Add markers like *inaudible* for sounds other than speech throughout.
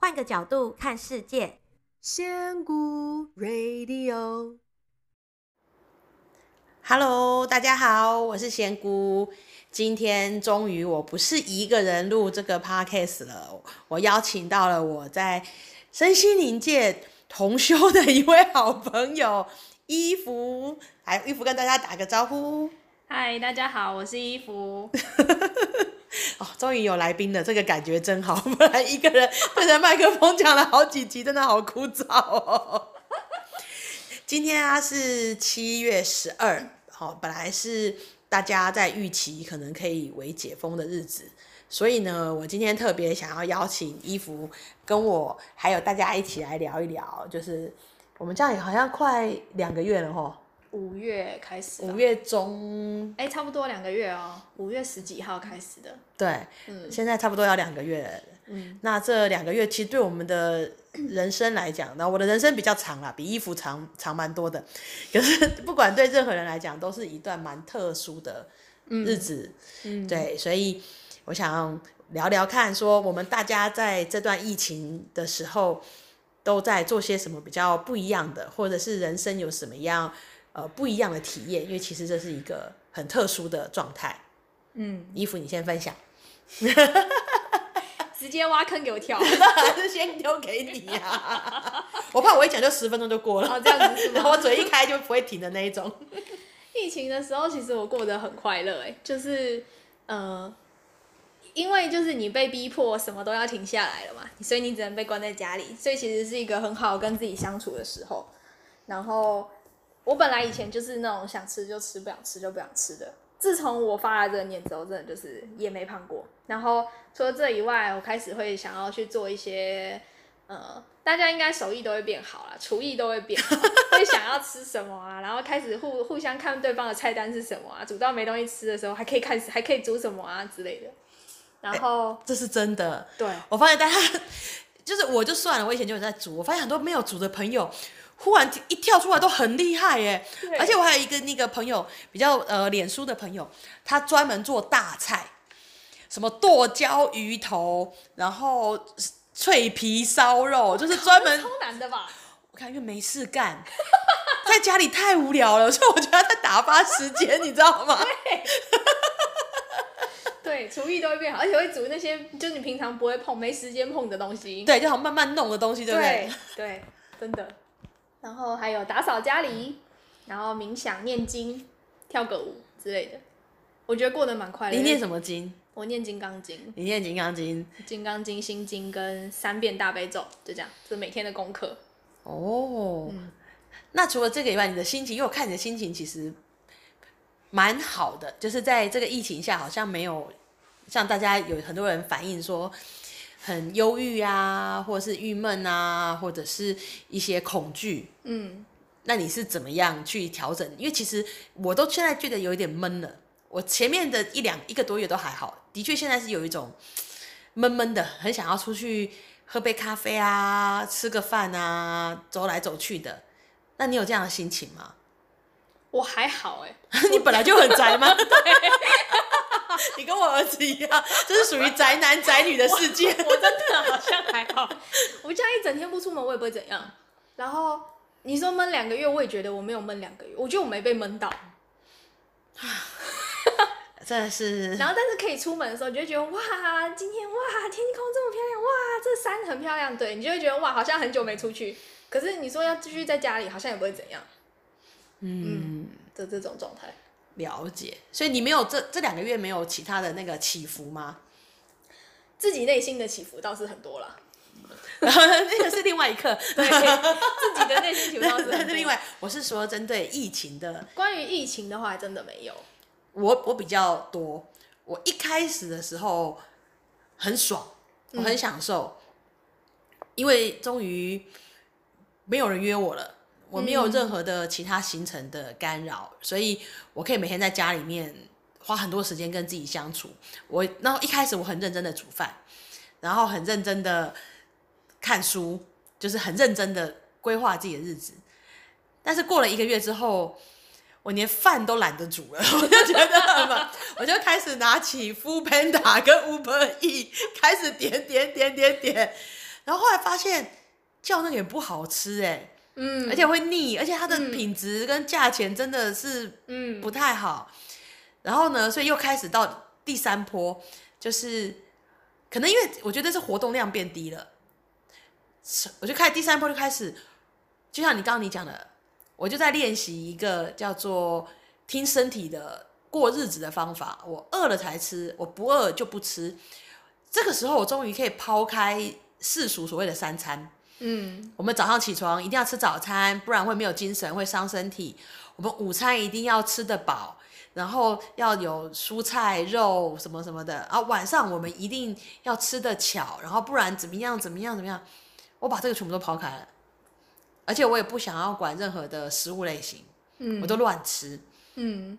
换个角度看世界，仙姑 Radio，Hello，大家好，我是仙姑。今天终于我不是一个人录这个 podcast 了，我邀请到了我在身心灵界同修的一位好朋友伊芙，来，伊芙跟大家打个招呼。嗨，大家好，我是伊芙。*laughs* 哦，终于有来宾了，这个感觉真好。*laughs* 不然一个人对着麦克风讲了好几集，真的好枯燥哦。今天啊是七月十二，好，本来是大家在预期可能可以为解封的日子，所以呢，我今天特别想要邀请伊芙跟我还有大家一起来聊一聊，就是我们这样也好像快两个月了吼。五月开始，五月中，哎、欸，差不多两个月哦。五月十几号开始的，对，嗯，现在差不多要两个月了。嗯，那这两个月其实对我们的人生来讲，那我的人生比较长啦，比衣服长长蛮多的。可是不管对任何人来讲，都是一段蛮特殊的日子。嗯，对，所以我想聊聊看，说我们大家在这段疫情的时候都在做些什么比较不一样的，或者是人生有什么样。呃，不一样的体验，因为其实这是一个很特殊的状态。嗯，伊芙，你先分享。*laughs* 直接挖坑给我跳，还 *laughs* 是先丢给你呀、啊？*laughs* 我怕我一讲就十分钟就过了。哦，这样子是吗？然后我嘴一开就不会停的那一种。疫情的时候，其实我过得很快乐，哎，就是呃，因为就是你被逼迫什么都要停下来了嘛，所以你只能被关在家里，所以其实是一个很好跟自己相处的时候，然后。我本来以前就是那种想吃就吃，不想吃就不想吃的。自从我发了这个念之后，真的就是也没胖过。然后除了这以外，我开始会想要去做一些，呃，大家应该手艺都会变好了，厨艺都会变好，会想要吃什么啊？然后开始互互相看对方的菜单是什么啊？煮到没东西吃的时候，还可以看还可以煮什么啊之类的。然后、欸、这是真的，对，我发现大家就是我就算了，我以前就有在煮，我发现很多没有煮的朋友。忽然一跳出来都很厉害耶，而且我还有一个那个朋友，比较呃脸书的朋友，他专门做大菜，什么剁椒鱼头，然后脆皮烧肉，就是专门超难的吧？我看因为没事干，*laughs* 在家里太无聊了，所以我觉得他在打发时间，你知道吗？*laughs* 对，厨艺都会变好，而且会煮那些就是你平常不会碰、没时间碰的东西，对，就好慢慢弄的东西，对不对？对，对，真的。然后还有打扫家里，然后冥想、念经、跳个舞之类的，我觉得过得蛮快乐。你念什么经？我念金刚经。你念金刚经？金刚经、心经跟三遍大悲咒，就这样，是每天的功课。哦，嗯，那除了这个以外，你的心情，因为我看你的心情其实蛮好的，就是在这个疫情下，好像没有像大家有很多人反映说。很忧郁啊，或者是郁闷啊，或者是一些恐惧。嗯，那你是怎么样去调整？因为其实我都现在觉得有一点闷了。我前面的一两一个多月都还好，的确现在是有一种闷闷的，很想要出去喝杯咖啡啊，吃个饭啊，走来走去的。那你有这样的心情吗？我还好哎，*laughs* 你本来就很宅吗？*laughs* *laughs* 对你跟我儿子一样，这是属于宅男宅女的世界。我，我真的好像还好，我家一整天不出门，我也不会怎样。然后你说闷两个月，我也觉得我没有闷两个月，我觉得我没被闷到。*laughs* 真的是。然后，但是可以出门的时候，你就会觉得哇，今天哇，天空这么漂亮，哇，这山很漂亮，对，你就会觉得哇，好像很久没出去。可是你说要继续在家里，好像也不会怎样。嗯，的这种状态。了解，所以你没有这这两个月没有其他的那个起伏吗？自己内心的起伏倒是很多了，然 *laughs* 后那个是另外一刻，*laughs* 对，自己的内心起伏倒是很多。*laughs* 另外，我是说针对疫情的。关于疫情的话，真的没有。我我比较多，我一开始的时候很爽，我很享受，嗯、因为终于没有人约我了。我没有任何的其他行程的干扰，所以我可以每天在家里面花很多时间跟自己相处。我然后一开始我很认真的煮饭，然后很认真的看书，就是很认真的规划自己的日子。但是过了一个月之后，我连饭都懒得煮了，*laughs* 我就觉得，我就开始拿起 Foodpanda 跟 Uber E，*laughs* 开始点点点点点。然后后来发现叫那个也不好吃哎，嗯，而且会腻，而且它的品质跟价钱真的是嗯不太好。嗯、然后呢，所以又开始到第三波，就是可能因为我觉得是活动量变低了，我就开始第三波就开始，就像你刚刚你讲的，我就在练习一个叫做听身体的过日子的方法。我饿了才吃，我不饿就不吃。这个时候，我终于可以抛开世俗所谓的三餐。嗯，我们早上起床一定要吃早餐，不然会没有精神，会伤身体。我们午餐一定要吃得饱，然后要有蔬菜、肉什么什么的。然后晚上我们一定要吃得巧，然后不然怎么样怎么样怎么样？我把这个全部都抛开了，而且我也不想要管任何的食物类型，嗯，我都乱吃，嗯，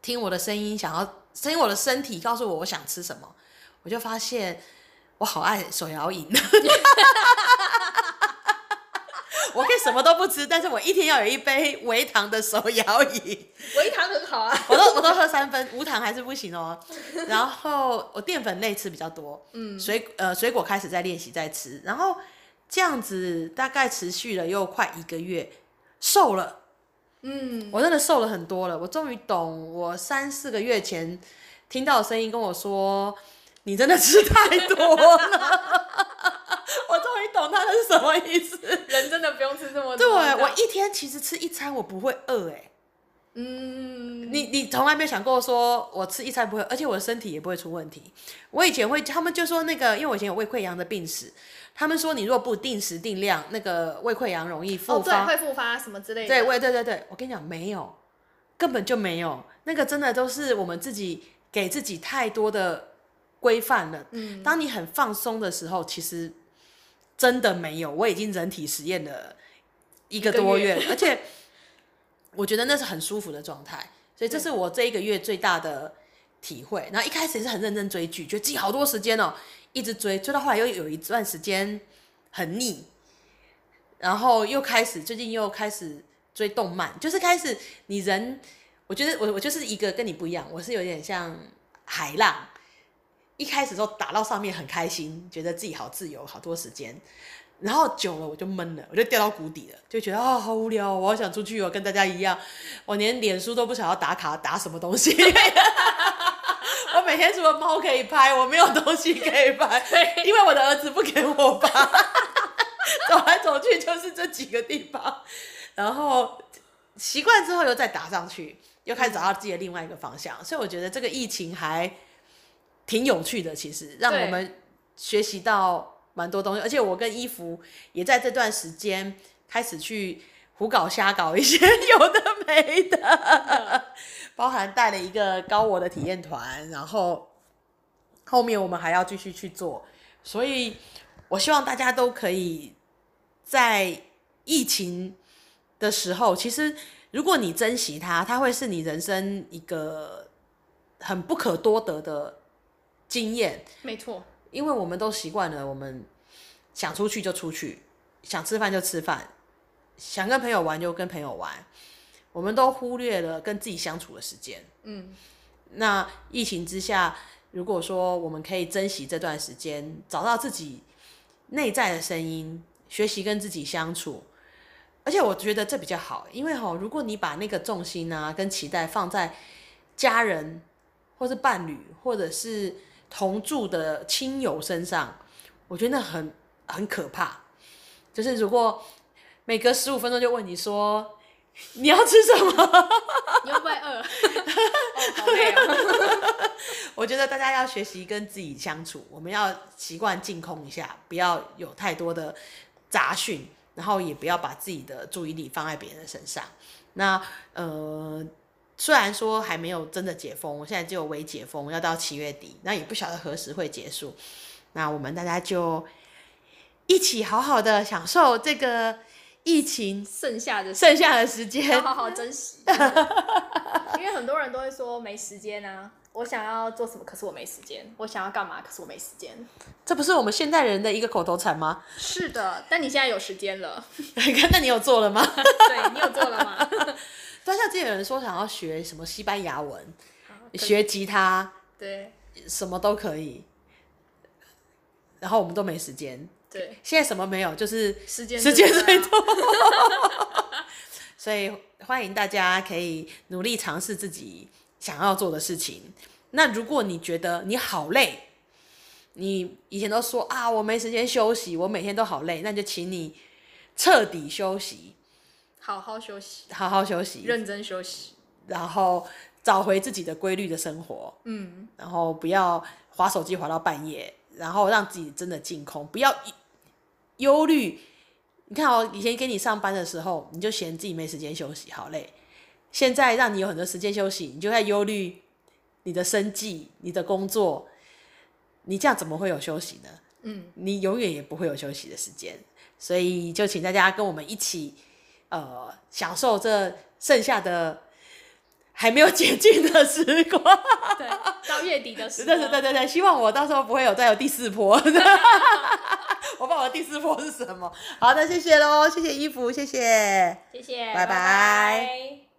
听我的声音，想要声音，我的身体告诉我我想吃什么。我就发现我好爱手摇饮，*laughs* 我可以什么都不吃，但是我一天要有一杯微糖的手摇饮。微糖很好啊，*laughs* 我都我都喝三分，无糖还是不行哦。*laughs* 然后我淀粉类吃比较多，嗯，水呃水果开始在练习在吃，然后这样子大概持续了又快一个月，瘦了，嗯，我真的瘦了很多了。我终于懂，我三四个月前听到的声音跟我说。你真的吃太多了，*laughs* 是什么意思。人真的不用吃这么多。对，我一天其实吃一餐我不会饿哎、欸。嗯。你你从来没有想过说我吃一餐不会，而且我的身体也不会出问题。我以前会，他们就说那个，因为我以前有胃溃疡的病史，他们说你如果不定时定量，那个胃溃疡容易复发，哦、对，会复发什么之类的。对，胃对对对，我跟你讲没有，根本就没有，那个真的都是我们自己给自己太多的。规范了。嗯，当你很放松的时候，其实真的没有。我已经人体实验了一个多月，月而且我觉得那是很舒服的状态。所以这是我这一个月最大的体会。然后一开始也是很认真追剧，觉得自己好多时间哦，一直追，追到后来又有一段时间很腻，然后又开始最近又开始追动漫，就是开始你人，我觉得我我就是一个跟你不一样，我是有点像海浪。一开始时候打到上面很开心，觉得自己好自由，好多时间，然后久了我就闷了，我就掉到谷底了，就觉得啊、好无聊，我好想出去哦，跟大家一样，我连脸书都不想要打卡，打什么东西？我每天除了猫可以拍，我没有东西可以拍，因为我的儿子不给我拍，走来走去就是这几个地方，然后习惯之后又再打上去，又开始找到自己的另外一个方向，所以我觉得这个疫情还。挺有趣的，其实让我们学习到蛮多东西，而且我跟伊芙也在这段时间开始去胡搞瞎搞一些 *laughs* 有的没的，包含带了一个高我的体验团，然后后面我们还要继续去做，所以我希望大家都可以在疫情的时候，其实如果你珍惜它，它会是你人生一个很不可多得的。经验。没错，因为我们都习惯了，我们想出去就出去，想吃饭就吃饭，想跟朋友玩就跟朋友玩，我们都忽略了跟自己相处的时间。嗯，那疫情之下，如果说我们可以珍惜这段时间，找到自己内在的声音，学习跟自己相处，而且我觉得这比较好，因为哈，如果你把那个重心啊跟期待放在家人或是伴侣，或者是同住的亲友身上，我觉得那很很可怕。就是如果每隔十五分钟就问你说你要吃什么，你会不会饿？*laughs* 哦，好累哦。*laughs* 我觉得大家要学习跟自己相处，我们要习惯净空一下，不要有太多的杂讯，然后也不要把自己的注意力放在别人身上。那呃。虽然说还没有真的解封，我现在只有微解封，要到七月底，那也不晓得何时会结束。那我们大家就一起好好的享受这个疫情剩下的剩下的时间，要好好珍惜。*laughs* 因为很多人都会说没时间啊，我想要做什么，可是我没时间；我想要干嘛，可是我没时间。这不是我们现代人的一个口头禅吗？是的，但你现在有时间了。*laughs* 那你有做了吗？对，你有做了吗？*laughs* 但像之前有人说想要学什么西班牙文，学吉他，对，什么都可以。然后我们都没时间，对，*laughs* 现在什么没有，就是时间时间最多。多。*laughs* 所以欢迎大家可以努力尝试自己想要做的事情。那如果你觉得你好累，你以前都说啊，我没时间休息，我每天都好累，那就请你彻底休息，好好休息，好好休息，认真休息，然后找回自己的规律的生活。嗯，然后不要划手机划到半夜，然后让自己真的净空，不要忧虑。你看哦，以前给你上班的时候，你就嫌自己没时间休息，好累。现在让你有很多时间休息，你就在忧虑你的生计、你的工作，你这样怎么会有休息呢？嗯，你永远也不会有休息的时间。所以就请大家跟我们一起，呃，享受这剩下的还没有解禁的时光。对，到月底的时 *laughs* 光。对对对对对，希望我到时候不会有再有第四波。*laughs* *laughs* 我不知道我的第四波是什么？好的，谢谢喽，谢谢衣服，谢谢，谢谢，拜拜。拜拜。